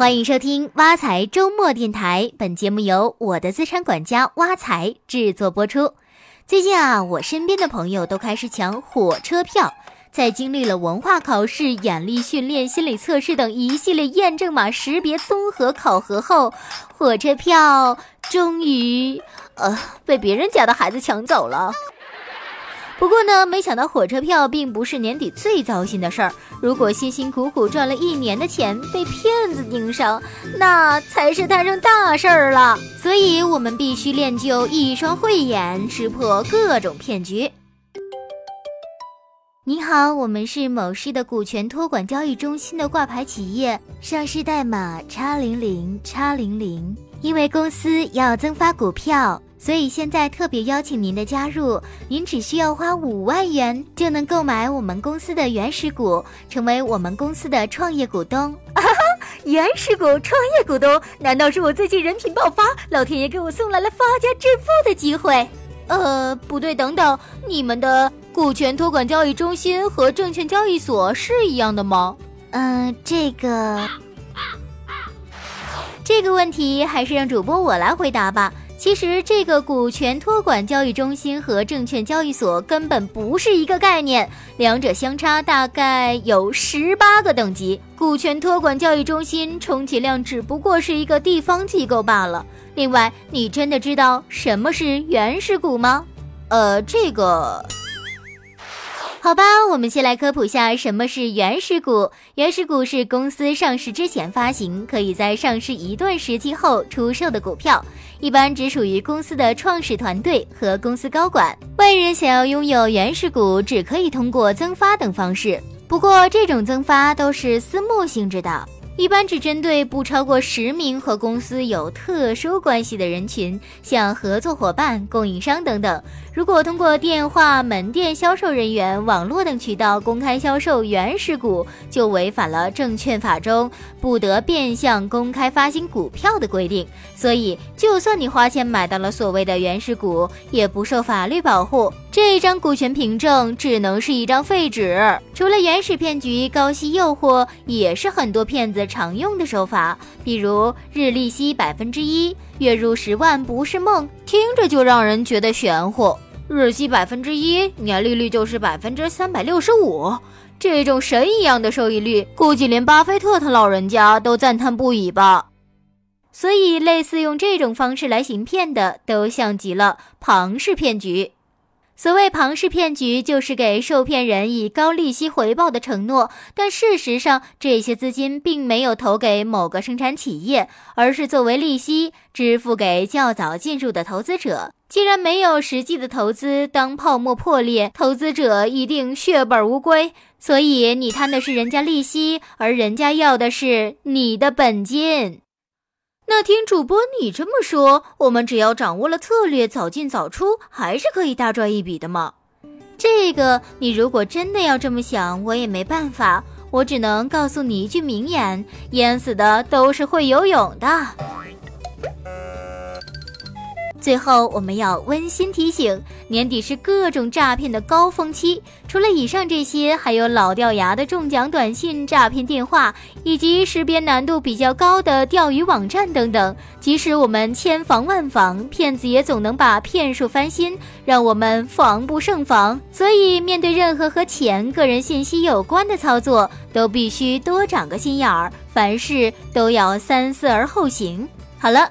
欢迎收听挖财周末电台，本节目由我的资产管家挖财制作播出。最近啊，我身边的朋友都开始抢火车票，在经历了文化考试、眼力训练、心理测试等一系列验证码识别综合考核后，火车票终于，呃，被别人家的孩子抢走了。不过呢，没想到火车票并不是年底最糟心的事儿。如果辛辛苦苦赚了一年的钱被骗子盯上，那才是摊上大事儿了。所以，我们必须练就一双慧眼，识破各种骗局。你好，我们是某市的股权托管交易中心的挂牌企业，上市代码叉零零叉零零。因为公司要增发股票。所以现在特别邀请您的加入，您只需要花五万元就能购买我们公司的原始股，成为我们公司的创业股东。啊哈，原始股创业股东，难道是我最近人品爆发，老天爷给我送来了发家致富的机会？呃，不对，等等，你们的股权托管交易中心和证券交易所是一样的吗？嗯，这个，这个问题还是让主播我来回答吧。其实，这个股权托管交易中心和证券交易所根本不是一个概念，两者相差大概有十八个等级。股权托管交易中心充其量只不过是一个地方机构罢了。另外，你真的知道什么是原始股吗？呃，这个。好吧，我们先来科普下什么是原始股。原始股是公司上市之前发行，可以在上市一段时期后出售的股票，一般只属于公司的创始团队和公司高管。外人想要拥有原始股，只可以通过增发等方式，不过这种增发都是私募性质的。一般只针对不超过十名和公司有特殊关系的人群，像合作伙伴、供应商等等。如果通过电话、门店销售人员、网络等渠道公开销售原始股，就违反了证券法中不得变相公开发行股票的规定。所以，就算你花钱买到了所谓的原始股，也不受法律保护。这一张股权凭证只能是一张废纸。除了原始骗局，高息诱惑也是很多骗子常用的手法。比如日利息百分之一，月入十万不是梦，听着就让人觉得玄乎。日息百分之一，年利率就是百分之三百六十五，这种神一样的收益率，估计连巴菲特他老人家都赞叹不已吧。所以，类似用这种方式来行骗的，都像极了庞氏骗局。所谓庞氏骗局，就是给受骗人以高利息回报的承诺，但事实上这些资金并没有投给某个生产企业，而是作为利息支付给较早进入的投资者。既然没有实际的投资，当泡沫破裂，投资者一定血本无归。所以你贪的是人家利息，而人家要的是你的本金。那听主播你这么说，我们只要掌握了策略，早进早出，还是可以大赚一笔的嘛？这个你如果真的要这么想，我也没办法，我只能告诉你一句名言：淹死的都是会游泳的。最后，我们要温馨提醒：年底是各种诈骗的高峰期。除了以上这些，还有老掉牙的中奖短信、诈骗电话，以及识别难度比较高的钓鱼网站等等。即使我们千防万防，骗子也总能把骗术翻新，让我们防不胜防。所以，面对任何和钱、个人信息有关的操作，都必须多长个心眼儿，凡事都要三思而后行。好了，